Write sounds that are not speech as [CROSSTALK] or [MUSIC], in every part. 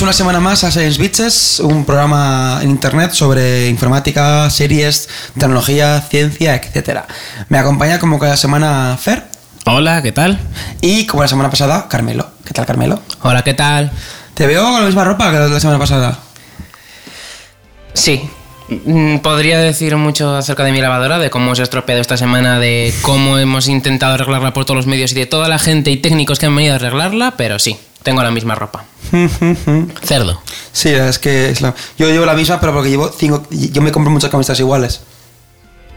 Bienvenidos una semana más a Science Bitches, un programa en internet sobre informática, series, tecnología, ciencia, etc. Me acompaña como cada semana Fer Hola, ¿qué tal? y como la semana pasada Carmelo. ¿Qué tal Carmelo? Hola, ¿qué tal? Te veo con la misma ropa que la semana pasada. Sí. mm, Podría decir mucho acerca de mi lavadora, de cómo se ha estropeado esta semana, de cómo hemos intentado arreglarla por todos los medios y de toda la gente y técnicos que han venido a arreglarla, pero sí, tengo la misma ropa. [LAUGHS] Cerdo. Sí, es que es la- yo llevo la misma, pero porque llevo cinco. Yo me compro muchas camisetas iguales.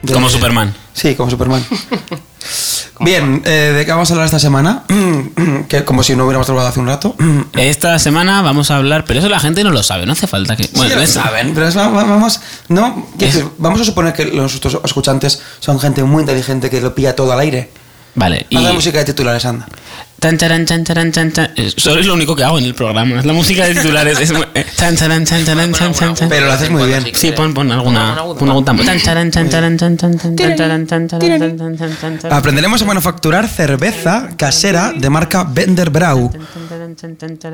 De- Como Superman. Sí, como Superman. [LAUGHS] Bien, eh, ¿de qué vamos a hablar esta semana? [CLEARS THROAT] que como si no hubiéramos trabajado hace un rato. [CLEARS THROAT] Esta semana vamos a hablar, pero eso la gente no lo sabe, no hace falta que. Bueno, es- saben, pero es- va- va- vamos, no, vamos a suponer que los nuestros escuchantes son gente muy inteligente que lo pilla todo al aire. Vale, y. La música de titulares, anda. Tan, charan, chan, charan, chan, chan. Eso es lo único que hago en el programa. Es la música de titulares. Es muy- eh, chan, charan, chan, charan, chan, chan, chan. Pero lo haces muy bien. Sí, pon, pon alguna. Pon algún tambor. Tan, charan, chan, charan, chan, chan, chan, chan, charan, chan, charan, chan, chan, chan, chan, chan. Aprenderemos a manufacturar cerveza casera de marca Bender Brau.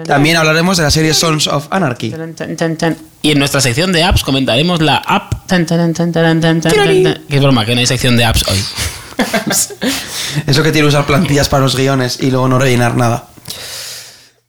También hablaremos de la serie Sons of Anarchy. Y en nuestra sección de apps comentaremos la app. Es broma, que no hay sección de apps hoy. [LAUGHS] Eso que tiene usar plantillas para los guiones y luego no rellenar nada.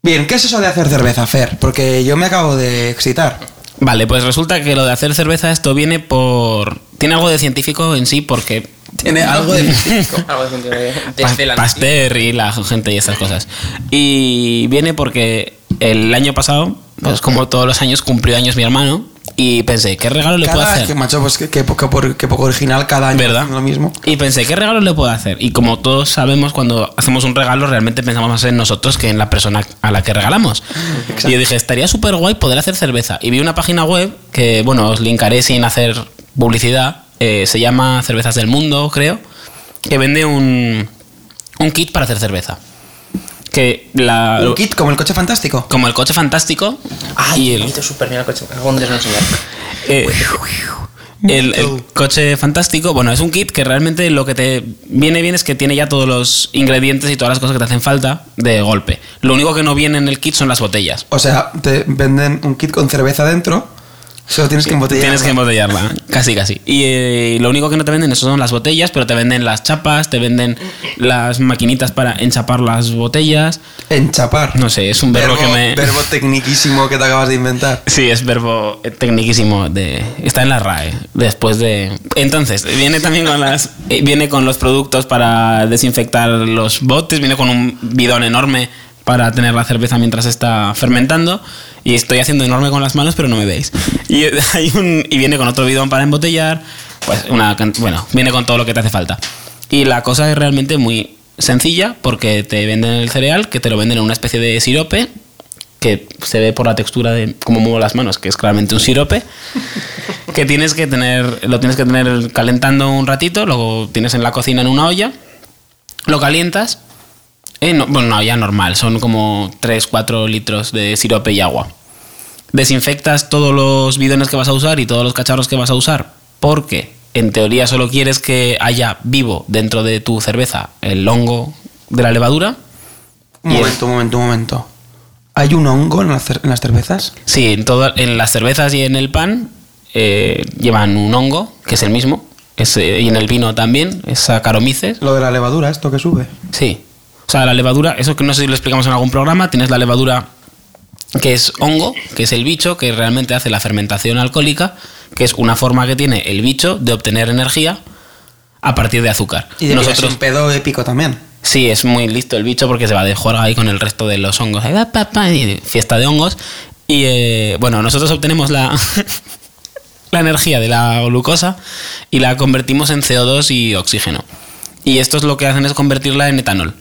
Bien, ¿qué es eso de hacer cerveza, Fer? Porque yo me acabo de excitar. Vale, pues resulta que lo de hacer cerveza, esto viene por. Tiene algo de científico en sí, porque. Tiene algo de científico. Algo de- de- [LAUGHS] Pa- desde la- Pasteur y la gente y estas cosas. Y viene porque el año pasado, pues como todos los años, cumplió años mi hermano. Y pensé, ¿qué regalo le puedo hacer? que, macho, pues que, que poco, original cada año. ¿Verdad? Lo mismo. Y pensé, ¿qué regalo le puedo hacer? Y como todos sabemos, cuando hacemos un regalo, realmente pensamos más en nosotros que en la persona a la que regalamos. Y yo dije, estaría súper guay poder hacer cerveza. Y vi una página web que, bueno, os linkaré sin hacer publicidad. eh, se llama Cervezas del Mundo, creo. Que vende un, un kit para hacer cerveza. La. Un kit como el coche fantástico. Como el coche fantástico. Ay, y el, súper bien el coche. Algún día os lo enseñaré. eh, el, el coche fantástico, bueno, es un kit que realmente lo que te viene bien es que tiene ya todos los ingredientes y todas las cosas que te hacen falta de golpe. Lo único que no viene en el kit son las botellas. O sea, te venden un kit con cerveza dentro. Solo tienes que embotellar. Tienes que embotellarla, casi casi. Y eh, lo único que no te venden eso son las botellas, pero te venden las chapas, te venden las maquinitas para enchapar las botellas. Enchapar. No sé, es un verbo, que me... Verbo tecniquísimo que te acabas de inventar. [LAUGHS] Sí, es verbo tecniquísimo de está en la RAE después de entonces viene también con las eh, viene con los productos para desinfectar los botes, viene con un bidón enorme para tener la cerveza mientras está fermentando y estoy haciendo enorme con las manos pero no me veis. Y [LAUGHS] hay un y viene con otro bidón para embotellar, pues una bueno, viene con todo lo que te hace falta. Y la cosa es realmente muy sencilla porque te venden el cereal, que te lo venden en una especie de sirope que se ve por la textura de cómo muevo las manos, que es claramente un sirope, [LAUGHS] que tienes que tener, lo tienes que tener calentando un ratito, luego tienes en la cocina en una olla, lo calientas, eh, no, bueno, una olla normal, son como 3-4 litros de sirope y agua. Desinfectas todos los bidones que vas a usar y todos los cacharros que vas a usar, porque en teoría solo quieres que haya vivo dentro de tu cerveza el hongo de la levadura. Un momento, un momento, un momento. ¿Hay un hongo en las, cer- en las cervezas? Sí, en, toda- en las cervezas y en el pan eh, llevan un hongo, que es el mismo. Es, eh, y en el vino también, es Saccharomyces. Lo de la levadura, esto que sube. Sí. O sea, la levadura, eso que no sé si lo explicamos en algún programa, tienes la levadura que es hongo, que es el bicho que realmente hace la fermentación alcohólica, que es una forma que tiene el bicho de obtener energía a partir de azúcar. Y de Nosotros, un pedo épico también. Sí, es muy listo el bicho porque se va de juego ahí con el resto de los hongos. Ahí va, pa, pa, y fiesta de hongos. Y eh, bueno, nosotros obtenemos la, [LAUGHS] la energía de la glucosa y la convertimos en CO2 y oxígeno. Y estos lo que hacen es convertirla en etanol.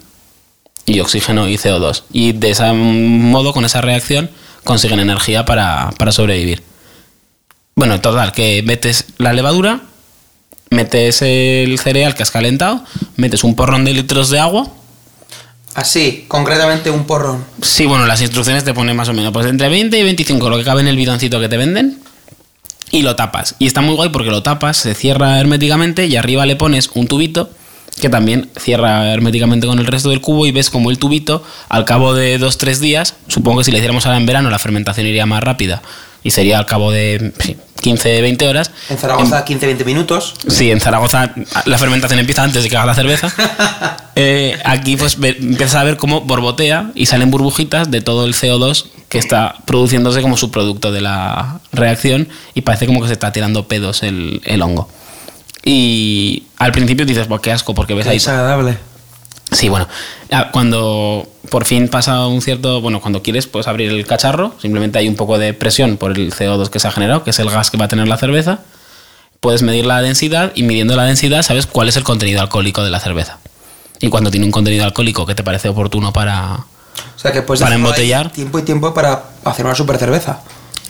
Y oxígeno y CO2. Y de ese modo, con esa reacción, consiguen energía para, para sobrevivir. Bueno, total, que metes la levadura, metes el cereal que has calentado, metes un porrón de litros de agua. Así, concretamente un porrón. Sí, bueno, las instrucciones te ponen más o menos, pues entre 20 y 25, lo que cabe en el bidoncito que te venden, y lo tapas. Y está muy guay porque lo tapas, se cierra herméticamente y arriba le pones un tubito que también cierra herméticamente con el resto del cubo y ves como el tubito, al cabo de 2-3 días, supongo que si le hiciéramos ahora en verano, la fermentación iría más rápida y sería al cabo de 15-20 horas. En Zaragoza, 15-20 minutos. Sí, en Zaragoza la fermentación empieza antes de que haga la cerveza. [LAUGHS] Eh, aquí pues ve- empiezas a ver cómo borbotea y salen burbujitas de todo el CO2 que está produciéndose como subproducto de la reacción y parece como que se está tirando pedos el, el hongo. Y al principio dices, "Buah, qué asco, porque ves Qué ahí desagradable. Sí, bueno, ah, cuando por fin pasa un cierto, bueno, cuando quieres puedes abrir el cacharro, simplemente hay un poco de presión por el CO2 que se ha generado, que es el gas que va a tener la cerveza. Puedes medir la densidad y midiendo la densidad sabes cuál es el contenido alcohólico de la cerveza. Y cuando tiene un contenido alcohólico que te parece oportuno para... O sea que Para embotellar. tiempo y tiempo para hacer una super cerveza.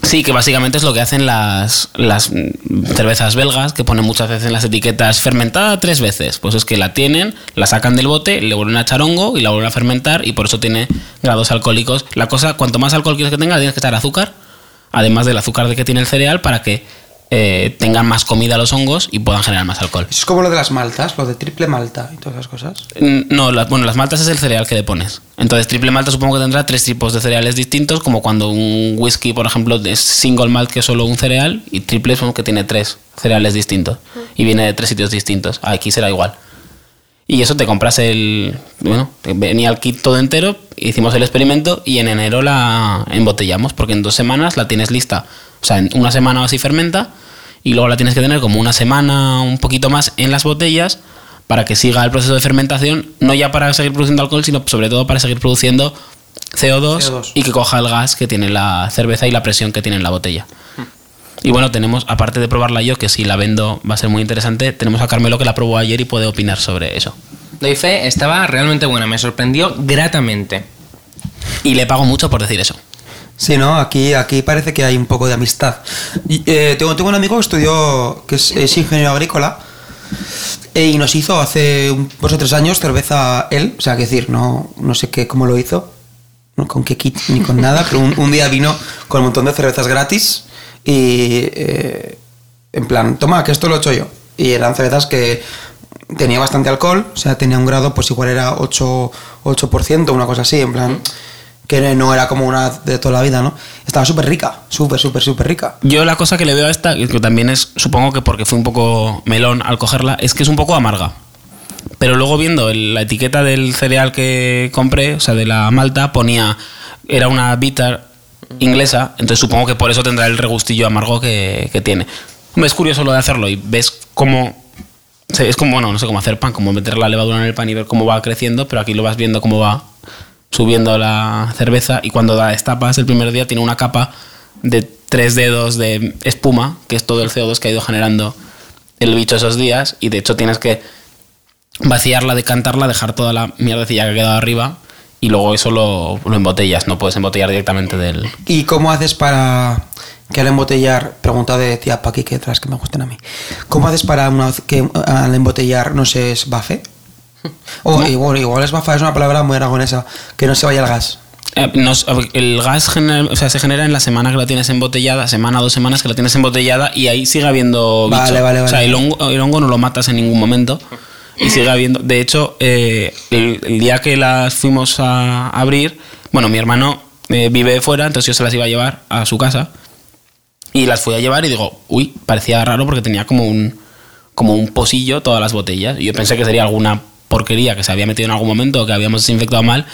Sí, que básicamente es lo que hacen las, las cervezas belgas, que ponen muchas veces en las etiquetas fermentada tres veces. Pues es que la tienen, la sacan del bote, le vuelven a echar hongo y la vuelven a fermentar y por eso tiene grados alcohólicos. La cosa, cuanto más alcohol quieres que tenga, tienes que echar azúcar, además del azúcar de que tiene el cereal, para que eh, tengan más comida los hongos y puedan generar más alcohol. Es como lo de las maltas, lo de triple malta y todas esas cosas. Mm, No, la- bueno, las maltas es el cereal que le pones. Entonces, triple malta supongo que tendrá tres tipos de cereales distintos, como cuando un whisky, por ejemplo, es single malt que es solo un cereal, y triple supongo que tiene tres cereales distintos. Y viene de tres sitios distintos. Aquí será igual. Y eso te compras el. Bueno, venía el kit todo entero, hicimos el experimento y en enero la embotellamos, porque en dos semanas la tienes lista. O sea, en una semana o así fermenta, y luego la tienes que tener como una semana, un poquito más en las botellas, para que siga el proceso de fermentación, no ya para seguir produciendo alcohol, sino sobre todo para seguir produciendo CO2, CO2. y que coja el gas que tiene la cerveza y la presión que tiene en la botella. Y bueno, tenemos, aparte de probarla yo, que si la vendo va a ser muy interesante, tenemos a Carmelo que la probó ayer y puede opinar sobre eso. Doy fe, estaba realmente buena, me sorprendió gratamente. Y le pago mucho por decir eso. Sí, ¿no? Aquí, aquí parece que hay un poco de amistad. Y, eh, tengo, tengo un amigo que estudió, que es, ingeniero agrícola, eh, y nos hizo hace dos o tres años cerveza él, o sea, que decir, no, no sé qué, cómo lo hizo, no con qué kit ni con nada, pero un, un día vino con un montón de cervezas gratis y eh, en plan, toma, que esto lo he hecho yo. Y eran cervezas que tenía bastante alcohol, o sea, tenía un grado, pues igual era 8%, 8% una cosa así, en plan, que no era como una de toda la vida, ¿no? Estaba súper rica, súper, súper, súper rica. Yo la cosa que le veo a esta, que también es, supongo que porque fue un poco melón al cogerla, es que es un poco amarga. Pero luego viendo la etiqueta del cereal que compré, o sea, de la malta, ponía, era una bitter inglesa, entonces supongo que por eso tendrá el regustillo amargo que, que tiene. Es curioso lo de hacerlo y ves cómo... Es como, bueno, no sé cómo hacer pan, como meter la levadura en el pan y ver cómo va creciendo, pero aquí lo vas viendo cómo va subiendo la cerveza y cuando la destapas el primer día tiene una capa de tres dedos de espuma, que es todo el CO2 que ha ido generando el bicho esos días y de hecho tienes que vaciarla, decantarla, dejar toda la mierdecilla que ha quedado arriba y luego eso lo, lo embotellas, no puedes embotellar directamente del... ¿Y cómo haces para que al embotellar, pregunta de tía Paqui, que otras que me gusten a mí, ¿cómo haces para una que al embotellar no se esbafe? O igual, igual esbafa es una palabra muy aragonesa, que no se vaya el gas. Eh, nos- el gas genera- o sea, se genera en la semana que la tienes embotellada, semana, dos semanas que la tienes embotellada y ahí sigue habiendo bicho. Vale, vale, O sea, vale. el hongo, el hongo no lo matas en ningún momento y sigue habiendo. De hecho, eh, el, el día que las fuimos a abrir, bueno, mi hermano eh, vive fuera, entonces yo se las iba a llevar a su casa y las fui a llevar y digo, uy, parecía raro porque tenía como un, como un pocillo todas las botellas. Y yo pensé que sería alguna porquería que se había metido en algún momento o que habíamos desinfectado mal,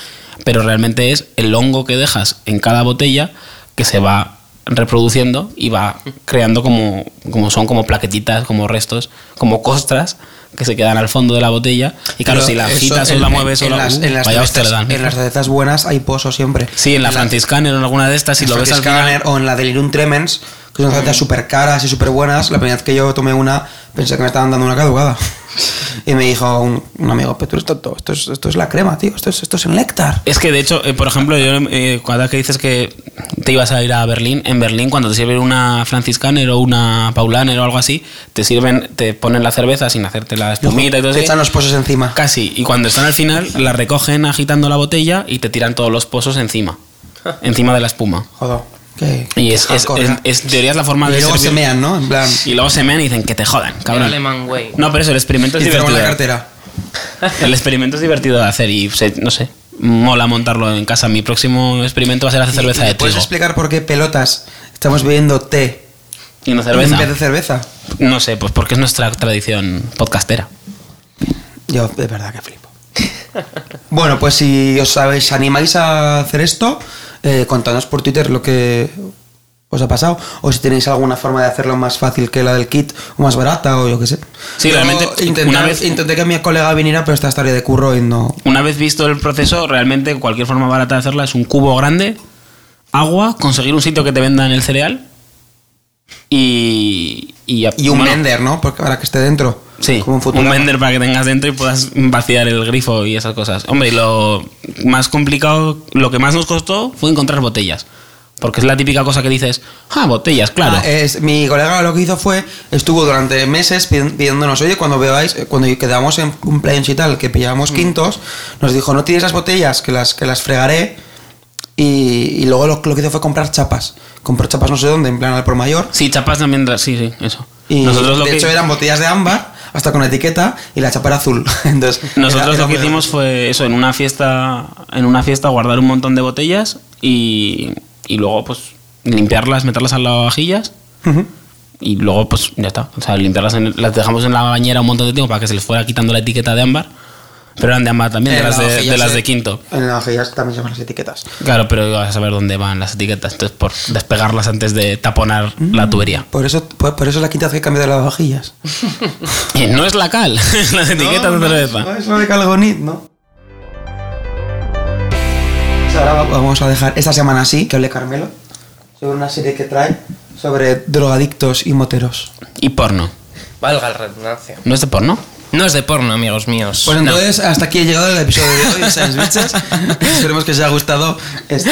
pero realmente es el hongo que dejas en cada botella que se va reproduciendo y va creando como, como son como plaquetitas, como restos, como costras que se quedan al fondo de la botella. Y claro, Pero si la agitas o la mueves o en la... las, uh, en las dan. en las cervezas buenas hay pozo siempre. Sí, en la franciscana o en alguna de estas, si lo ves al Franciscaner final... o en la Delirium Tremens, que son cervezas súper caras y súper buenas. La primera vez que yo tomé una, pensé que me estaban dando una caducada. [LAUGHS] Y me dijo un, un amigo, pero tú eres tonto, esto es, esto es la crema, tío, esto es, esto es el néctar. Es que de hecho, eh, por ejemplo, yo eh, cada que dices que te ibas a ir a Berlín, en Berlín cuando te sirven una franciscaner o una paulaner o algo así, te sirven, te ponen la cerveza sin hacerte la espumita y todo Te eso. echan los pozos encima. Casi. Y cuando están al final, la recogen agitando la botella y te tiran todos los pozos encima. [LAUGHS] encima de la espuma. Joder. Y es, es, es- teoría es la forma Y de luego se mean, ¿no? En plan. Y luego se mean y dicen que te jodan, cabrón. Alemán. No, pero eso, el experimento es Y divertido. la cartera. El experimento es divertido de hacer y se- no sé, mola montarlo en casa. Mi próximo experimento va a ser hacer cerveza ¿Y- y de ¿Puedes trigo. explicar por qué pelotas estamos bebiendo té Y no cerveza. en vez de cerveza? No sé, pues porque es nuestra tradición podcastera. Yo de verdad que flipo. [LAUGHS] bueno, pues si os sabéis, animáis a hacer esto, eh, contadnos por Twitter lo que os ha pasado. O si tenéis alguna forma de hacerlo más fácil que la del kit, o más barata, o yo qué sé. Sí, Yo realmente, Intenté, una vez- intenté que mi colega viniera, pero esta tarea de curro y no. Una vez visto el proceso, realmente cualquier forma barata de hacerla es un cubo grande, agua, conseguir un sitio que te vendan el cereal y. Y, Y un bueno, vender, ¿no? Porque para que esté dentro. Sí, Como un un, vender para que tengas dentro y puedas vaciar el grifo y esas cosas. Hombre, lo más complicado, lo que más nos costó fue encontrar botellas. Porque es la típica cosa que dices, ah, botellas, claro. Ah, es, mi colega lo que hizo fue, estuvo durante meses pidi- pidiéndonos, oye, cuando veáis, eh, cuando quedamos en cumpleaños y tal, que pillábamos Mm. quintos, nos dijo, no tienes las botellas, que las, que las fregaré. Y, y luego lo, lo que hizo fue comprar chapas. Compró chapas no sé dónde, en plan al por mayor. Sí, chapas también, sí, sí, eso. Y nosotros lo de que, hecho eran botellas de ámbar, hasta con etiqueta, y la chapa era azul. [LAUGHS] Entonces, nosotros era- lo que hicimos fue eso, en una fiesta, en una fiesta guardar un montón de botellas y, y luego pues limpiarlas, meterlas a lavavajillas Ujú. y luego pues ya está. O sea, limpiarlas, en- las dejamos en la bañera un montón de tiempo para que se les fuera quitando la etiqueta de ámbar. Pero eran de ámbar también, de las de, las eh, de quinto. En las vajillas también se llaman las etiquetas. Claro, pero ibas a saber dónde van las etiquetas, entonces por despegarlas antes de taponar la tubería. Por eso, por, por eso es la quinta vez que cambio de lavavajillas. [LAUGHS] Y no es la cal, [LAUGHS] las etiquetas No, de no, cerveza. No, es lo de Calgonit, ¿no? Ahora va- vamos a dejar esta semana sí, que hable Carmelo, sobre una serie que trae sobre drogadictos y moteros. Y porno. Valga la redundancia. ¿No es de porno? No es de porno, amigos míos. Pues No. entonces, hasta aquí ha llegado el episodio de hoy. [LAUGHS] Esperemos que os haya gustado. esto.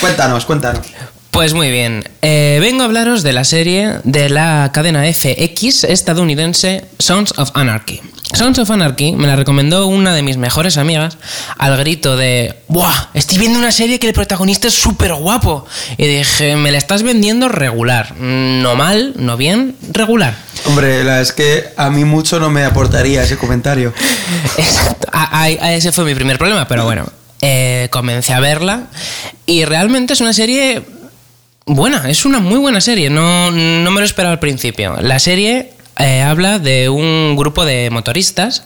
Cuéntanos, cuéntanos. Pues muy bien, Eh, vengo a hablaros de la serie de la cadena FX estadounidense Sons of Anarchy. Sons of Anarchy me la recomendó una de mis mejores amigas al grito de ¡Buah! Estoy viendo una serie que el protagonista es súper guapo. Y dije, me la estás vendiendo regular. No mal, no bien, regular. Hombre, la es que a mí mucho no me aportaría ese comentario. [LAUGHS] Exacto. A- a- a ese fue mi primer problema, pero bueno. eh, comencé a verla y realmente es una serie buena, es una muy buena serie, no, no me lo esperaba al principio. La serie eh, habla de un grupo de motoristas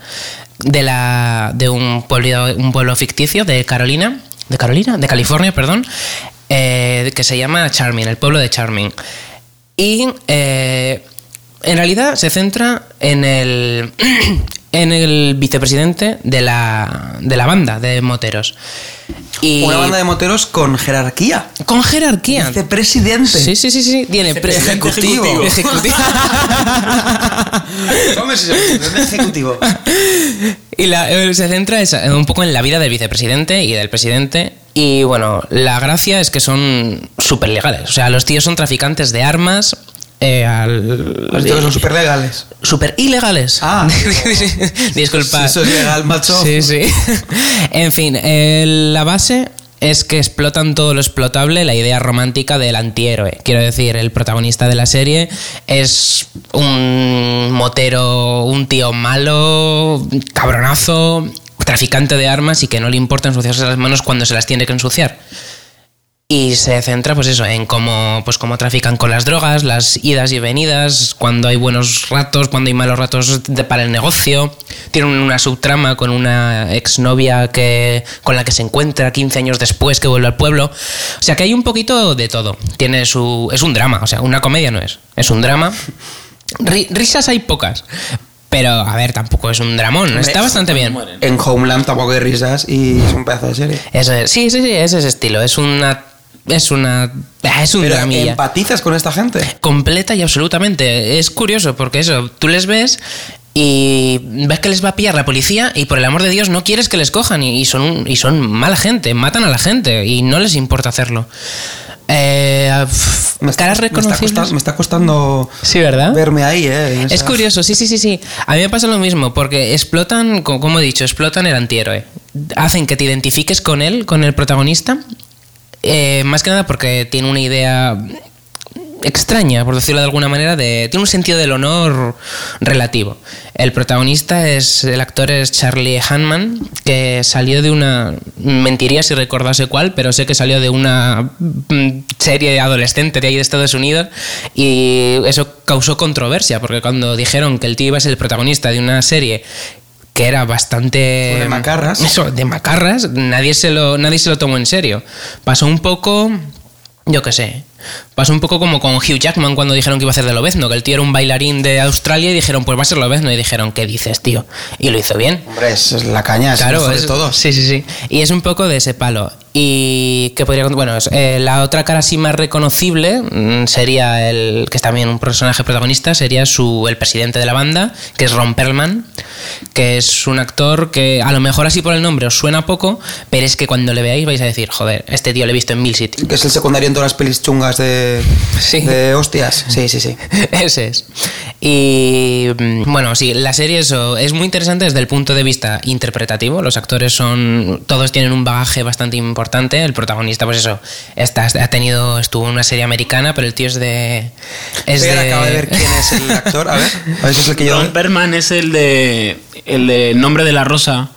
de, la, de un, pueblo, un pueblo ficticio de Carolina, de Carolina, de California, perdón, eh, que se llama Charming, el pueblo de Charming. Y eh, en realidad se centra en el, [CLEARS THROAT] en el vicepresidente de la, de la banda de moteros. Y Una banda de moteros con jerarquía. con jerarquía. Vicepresidente. Sí, sí, sí, sí. Tiene pre- Ejecutivo. Ejecutivo. [LAUGHS] Ejecutivo. y la- eh, se centra esa- un poco en la vida del vicepresidente y del presidente. Y bueno, la gracia es que son súper legales. O sea, los tíos son traficantes de armas. Eh, al- Los tíos son súper legales. Súper ilegales. Ah. [LAUGHS] Disculpa. Si eso es legal, macho. Sí, sí. [LAUGHS] en fin, eh, la base es que explotan todo lo explotable, la idea romántica del antihéroe. Quiero decir, el protagonista de la serie es un motero, un tío malo, cabronazo, traficante de armas y que no le importa ensuciarse las manos cuando se las tiene que ensuciar. Y se centra, pues eso, en cómo, pues cómo trafican con las drogas, las idas y venidas, cuando hay buenos ratos, cuando hay malos ratos de- para el negocio. Tienen una subtrama con una exnovia que, con la que se encuentra 15 años después que vuelve al pueblo. O sea que hay un poquito de todo. Tiene su. Es un drama, o sea, una comedia no es. Es un drama. Ri- risas hay pocas. Pero, a ver, tampoco es un dramón. Está bastante bien. En Homeland tampoco hay risas y es un pedazo de serie. Ese- sí, sí, sí, es ese estilo. Es una. Es una. Es un Pero dramilla. empatizas con esta gente. Completa y absolutamente. Es curioso porque eso, tú les ves y ves que les va a pillar la policía y por el amor de Dios no quieres que les cojan y, son, y son mala gente, matan a la gente y no les importa hacerlo. Eh, Me está, caras me está reconocibles. costando, me está costando Sí, ¿verdad? verme ahí, ¿eh? Es curioso, sí, sí, sí, sí. A mí me pasa lo mismo, porque explotan, co- como he dicho, explotan el antihéroe. Hacen que te identifiques con él, con el protagonista. Eh, más que nada porque tiene una idea extraña, por decirlo de alguna manera, de, tiene un sentido del honor relativo. El protagonista es, el actor es Charlie Hanman, que salió de una, mentiría si recordase cuál, pero sé que salió de una mm, serie adolescente de ahí de Estados Unidos y eso causó controversia, porque cuando dijeron que el tío iba a ser el protagonista de una serie que era bastante De macarras. eso, de macarras, nadie se lo, nadie se lo tomó en serio. Pasó un poco, yo qué sé, pasó un poco como con Hugh Jackman cuando dijeron que iba a hacer de Lobezno, que el tío era un bailarín de Australia y dijeron, pues va a ser Lobezno. Y dijeron, ¿qué dices, tío? Y lo hizo bien. Hombre, es, la caña, Claro, es de todos. Sí, sí, sí. Y es un poco de ese palo. Y que podría bueno, eh, la otra cara así más reconocible mm, sería el que es también un personaje protagonista, sería su el presidente de la banda, que es Ron Perlman, que es un actor que a lo mejor así por el nombre os suena poco, pero es que cuando le veáis vais a decir, joder, este tío lo he visto en mil sitios. Que es el secundario en todas las pelis chungas de, Sí. de hostias. Sí, sí, sí. Ese es. Y mm, bueno, sí, la serie eso, es muy interesante desde el punto de vista interpretativo. Los actores son. Todos tienen un bagaje bastante importante. El protagonista, pues eso, está, ha tenido. Estuvo en una serie americana, pero el tío es de. Es de. acabo de ver quién es el actor. A ver, a ver si es el que yo. Ron Perlman es el de. El de Nombre de la Rosa.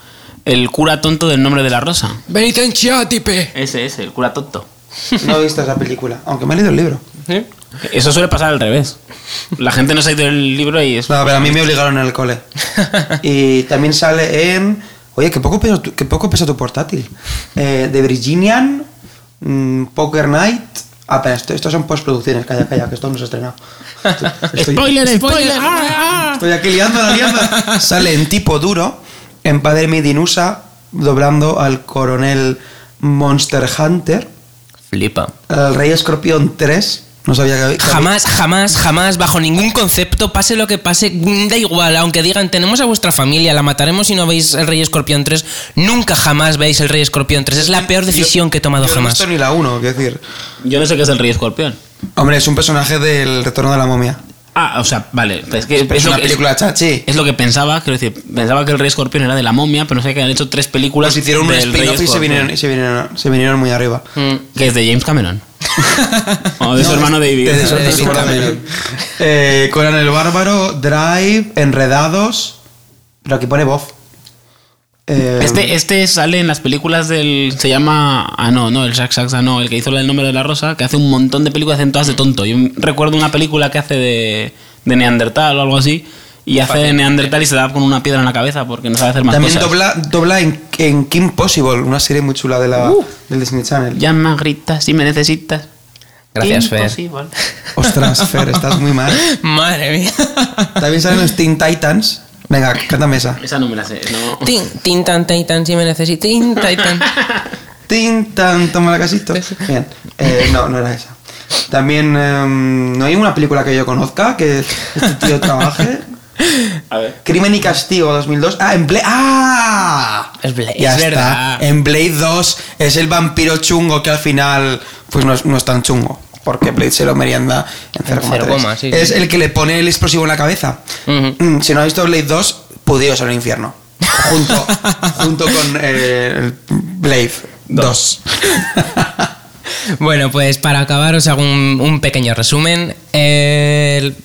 El cura tonto del Nombre de la Rosa. Penitenciátipe. Ese es, el cura tonto. No he visto esa película, aunque me he leído el libro. Eso suele pasar al revés. La gente no se ha ido el libro y es. No, pero a mí me obligaron en el cole. [LAUGHS] Y también sale en. Oye, qué poco pesa tu, qué poco pesa tu portátil. Eh, The Virginian, mm, Poker Night. Ah, pero esto, estos son postproducciones, calla, calla, que esto no se ha estrenado. Estoy, [LAUGHS] estoy- ¡Spoiler, spoiler! ¡Ah, estoy aquí liándola, liándola. Sale en tipo duro, en Padre Medinusa, doblando al coronel Monster Hunter, Flipa. al Rey Escorpión 3. No sabía que había. que había- Jamás, jamás, jamás, bajo ningún concepto, pase lo que pase, da igual, aunque digan, tenemos a vuestra familia, la mataremos si no veis el Rey Escorpión 3, nunca jamás veis el Rey Escorpión 3, es la peor decisión que he tomado yo no he jamás. visto ni la 1, quiero decir. Yo no sé qué es el Rey Escorpión. Hombre, es un personaje del Retorno de la Momia. Ah, o sea, vale. Es, que Es lo una que- película chachi. Es lo que pensaba, quiero decir, pensaba que el Rey Escorpión era de la momia, pero no sé que han hecho tres películas. Pues hicieron un spin-off y se Escorpión. vinieron, y se, vinieron, se vinieron muy arriba. Mm. Que es de James Cameron. [LAUGHS] o de su No, hermano David. de su- De hermano. Eh, Conan el Bárbaro, Drive, Enredados. Pero aquí pone voz. Eh, Este, este sale en las películas del. Se llama. Ah, no, no, el Sax Sax, ah, no, el que hizo el nombre de la rosa, que hace un montón de películas, hacen todas de tonto. Yo recuerdo una película que hace de, de Neandertal o algo así, y hace de Neandertal y se da con una piedra en la cabeza porque no sabe hacer más También cosas. dobla, dobla en, en Kim Possible, una serie muy chula de la, del Disney Channel. Llama, grita, si me necesitas. Gracias, Fer. Imposible. Ostras, Fer, estás muy mal. [LAUGHS] Madre mía. También salen los Teen Titans. Venga, cántame esa. Esa no me la sé. No. Tin, tin, tan, titan, si me necesito. Tin, titan. Teen [LAUGHS] Tan, toma la casito. Bien. Eh, no, no era esa. También em, no hay una película que yo conozca que este tío trabaje. A ver. Crimen y Castigo 2002. Ah, en Blade. ¡Ah! Es Blade, Ya es está. verdad. En Blade 2 es el vampiro chungo que al final pues no es, no es tan chungo. Porque Blade se lo merienda en 0,3. cero coma, sí, es sí. el que le pone el explosivo en la cabeza. Mm, Si no has visto Blade 2, pudíos en el infierno. Junto, [LAUGHS] junto con eh, el Blade 2. [LAUGHS] Bueno, pues para acabar os hago un, un pequeño resumen. El-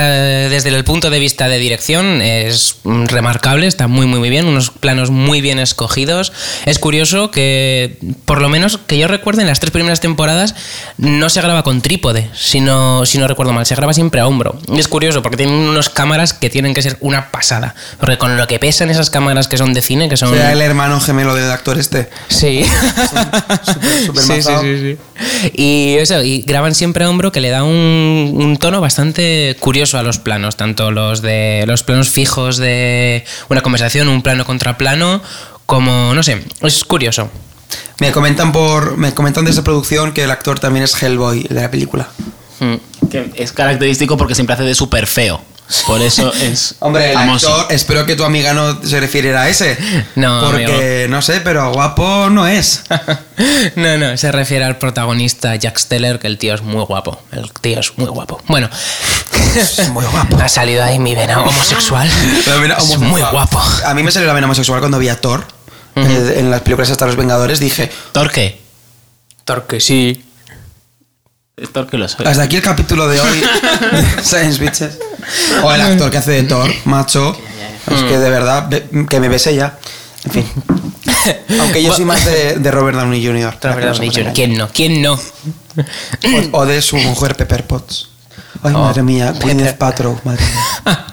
desde el punto de vista de dirección es remarcable, está muy muy muy bien, unos planos muy bien escogidos. Es curioso que, por lo menos que yo recuerde, en las tres primeras temporadas no se graba con trípode, si no, si no recuerdo mal, se graba siempre a hombro. Y es curioso porque tienen unas cámaras que tienen que ser una pasada, porque con lo que pesan esas cámaras que son de cine, que son... Será el hermano gemelo del actor este. Sí. súper- súper sí, sí, sí, sí. Y eso, y graban siempre a hombro que le da un, un tono bastante curioso a los planos, tanto los de los planos fijos de una conversación, un plano contra plano, como no sé, es curioso. Me comentan por me comentan de esa producción que el actor también es Hellboy el de la película. Mm. Que es característico porque siempre hace de súper feo. Por eso es Hombre, el famoso. actor, espero que tu amiga no se refiriera a ese. No, Porque, no sé, pero guapo no es. [LAUGHS] no, no, se refiere al protagonista Jack Steller, que el tío es muy guapo. El tío es muy guapo. Bueno, Es muy guapo. [LAUGHS] ha salido ahí mi vena homosexual. [LAUGHS] La vena es muy guapo. A mí me salió la vena homosexual cuando vi a Thor. eh, en las películas hasta los Vengadores dije, ¿Thor qué? Porque sí. Esto que lo soy. Hasta aquí el capítulo de hoy Science Bitches. O el actor que hace de Thor, macho. Es que de verdad, ve- que me besé ya. En fin. [LAUGHS] Aunque yo soy más de, de Robert Downey Jr. La verdad, Jr. ¿Quién no? ¿Quién no? O, o de su mujer Pepper Potts. Ay, Oh, madre mía, Gwyneth Paltrow, madre mía. [LAUGHS]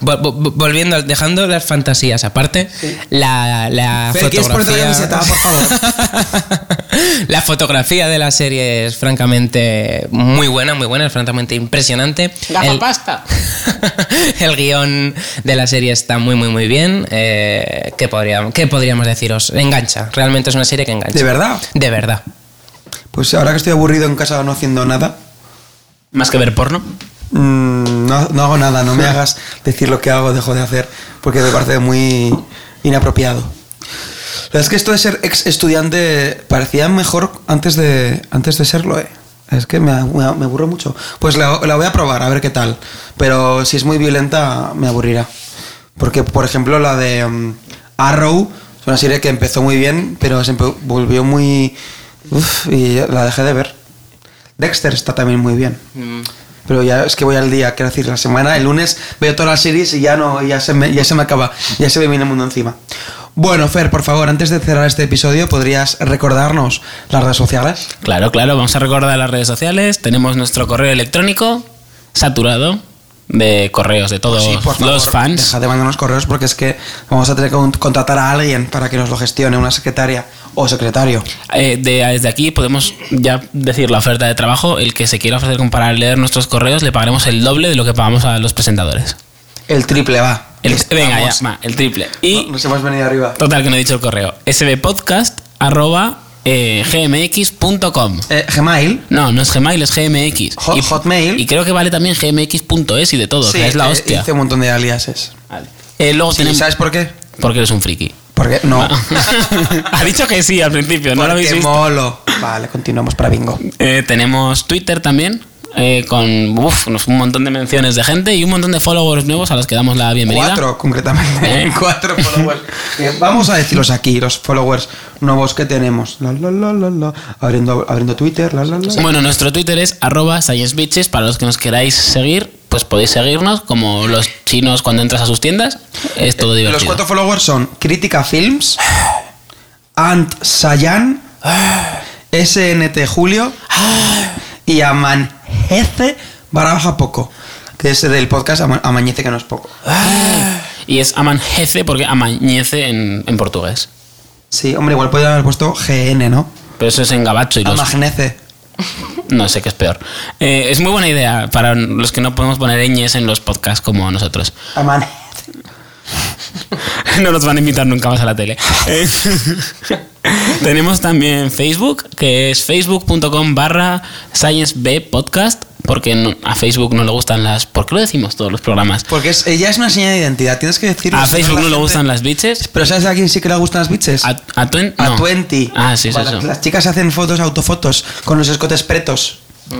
Vol- vol- Volviendo, dejando las fantasías aparte, la, la Fer, ¿quieres ponerte la fotografía. camiseta, por favor? [LAUGHS] la fotografía de la serie es francamente muy buena, muy buena, es francamente impresionante. Gafapasta. El, [LAUGHS] el guion de la serie está muy, muy, muy bien. Eh, ¿qué, podríamos, ¿Qué podríamos deciros? Engancha, realmente es una serie que engancha. ¿De verdad? De verdad. Pues ahora que estoy aburrido en casa no haciendo nada, Más que ver porno. Mm, no, no hago nada, no me hagas decir lo que hago, dejo de hacer, porque me parece muy inapropiado. La verdad es que esto de ser ex estudiante parecía mejor antes de, antes de serlo, ¿eh? Es que me, me, me aburro mucho. Pues la, la voy a probar, a ver qué tal. Pero si es muy violenta, me aburrirá. Porque, por ejemplo, la de mm, Arrow es una serie que empezó muy bien, pero se volvió muy... Uf, y la dejé de ver. Dexter está también muy bien. Pero ya es que voy al día, quiero decir, la semana, el lunes veo todas las series y ya no, ya se me, ya se me acaba, ya se me viene el mundo encima. Bueno, Fer, por favor, antes de cerrar este episodio, ¿podrías recordarnos las redes sociales? Claro, claro, vamos a recordar las redes sociales. Tenemos nuestro correo electrónico saturado de correos de todos Sí, por favor, los fans. Deja de mandarnos correos porque es que vamos a tener que con- contratar a alguien para que nos lo gestione, una secretaria o secretario. Eh, de- desde aquí podemos ya decir la oferta de trabajo. El que se quiera ofrecer con- para leer nuestros correos le pagaremos el doble de lo que pagamos a los presentadores. El triple va. El- venga, ya, va, el triple. Y Nos hemos venido arriba. total, que no he dicho el correo. sbpodcast arroba eh, gmx.com. Eh, Gmail. No, no es Gmail, es GMX. Hot- y, Hotmail. Y creo que vale también gmx.es y de todo. o sea, es la eh, hostia. Hice un montón de aliases. Vale. Eh, luego Sí, tenemos. ¿Sabes por qué? Porque eres un friki. Porque no. [LAUGHS] ha dicho que sí al principio, ¿no lo habéis Porque visto? molo. Vale, continuamos para bingo. Eh, tenemos Twitter también, eh, con uf, un montón de menciones de gente y un montón de followers nuevos a los que damos la bienvenida. Cuatro, concretamente. [LAUGHS] ¿Eh? [LAUGHS] Cuatro followers. Eh, Vamos a decirlos aquí, los followers nuevos que tenemos. La, la, la, la, la. Abriendo, abriendo Twitter. Bueno, nuestro Twitter es arroba sciencebitches. Para los que nos queráis seguir, pues podéis seguirnos, como los chinos cuando entras a sus tiendas. Es todo divertido. Los cuatro followers son Crítica Films, Ant Sayan, SNT Julio y Amanece barra baja poco. Que es del podcast Ama- Amañece que no es poco. Y es amanhece porque amañece en, en portugués. Sí, hombre, igual podría haber puesto GN, ¿no? Pero eso es en gabacho y los... Amagnece. No sé qué es peor. Eh, es muy buena idea para los que no podemos poner ñes en los podcasts como nosotros. Amanece. [LAUGHS] no nos van a invitar nunca más a la tele. Eh, [LAUGHS] Tenemos también Facebook, que es facebook.com barra sciencebpodcast, porque no- a Facebook no le gustan las... ¿Por qué lo decimos todos los programas? Porque es, ella es una señal de identidad, tienes que decirlo. A Facebook no le gustan las bitches. Pero ¿sabes a quién sí que le gustan las bitches? A, a, twen- A no. 20. Ah, sí, Vale, eso. Las chicas hacen fotos, autofotos, con los escotes pretos.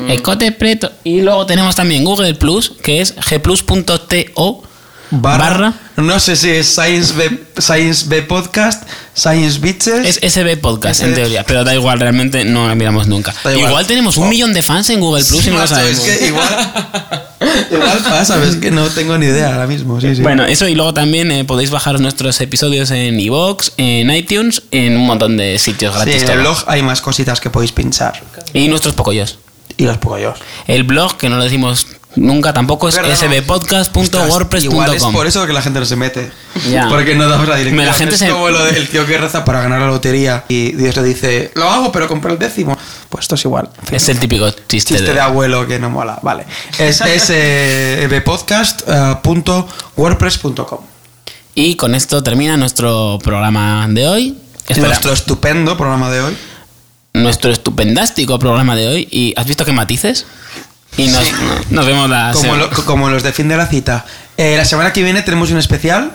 Ecote preto. Y luego tenemos también Google Plus, que es gplus.to barra. No sé si es Science B, Science B Podcast, Science Bitches. Es SB Podcast, en teoría, pero da igual, realmente no la miramos nunca. Igual. igual. tenemos un Oh. millón de fans en Google Plus Sí, y no lo sabemos. Es que igual, [LAUGHS] igual pasa, ves que no tengo ni idea ahora mismo. Sí, sí. Bueno, eso y luego también eh, podéis bajar nuestros episodios en iVoox, en iTunes, en un montón de sitios Sí, gratis. en el todo. blog hay más cositas que podéis pinchar. Y nuestros pocollos. Y los yo. El blog, que no lo decimos nunca tampoco, es Verdad, no. Igual es sbpodcast.wordpress.com. por eso que la gente no se mete. Ya. Porque no damos la dirección. La gente es se- como lo del tío que reza para ganar la lotería y Dios le dice, lo hago, pero compré el décimo. Pues esto es igual. Es el típico chiste, Chiste de abuelo que no mola. Vale. Es, [LAUGHS] es eh. Y con esto termina nuestro programa de hoy. Espera, Nuestro estupendo programa de hoy. nuestro estupendástico programa de hoy. ¿Y has visto qué matices? Y nos, Sí. nos vemos la Como, lo- como los de fin de la cita. Eh, la semana que viene tenemos un especial.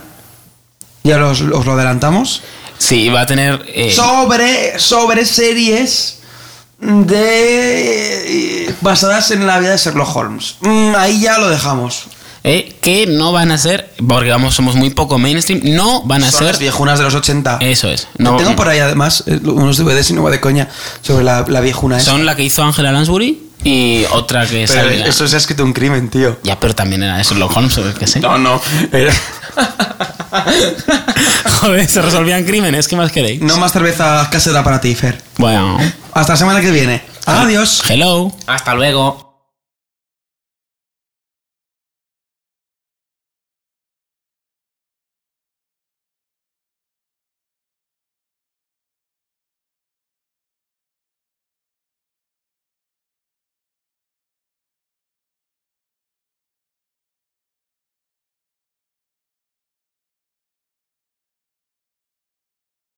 Ya los- os lo adelantamos. Sí, va a tener... eh, sobre, sobre series de eh, basadas en la vida de Sherlock Holmes. Mm, ahí ya lo dejamos. eh, que no van a ser, porque vamos, somos muy poco mainstream, no van a Son ser... las viejunas de los 80. Eso es. No, Tengo por ahí además eh, unos DVDs y no va de coña sobre la, la viejuna esa. son la que hizo Angela Lansbury, Y otra que Pero salga. eso se ha escrito un crimen, tío. Ya, pero también era Sherlock Holmes, o qué sé. No, no. era- [LAUGHS] Joder, se resolvían crímenes, ¿qué más queréis? No más cerveza casera para ti, Fer. Bueno. Hasta la semana que viene. Adiós. Hello. Hasta luego.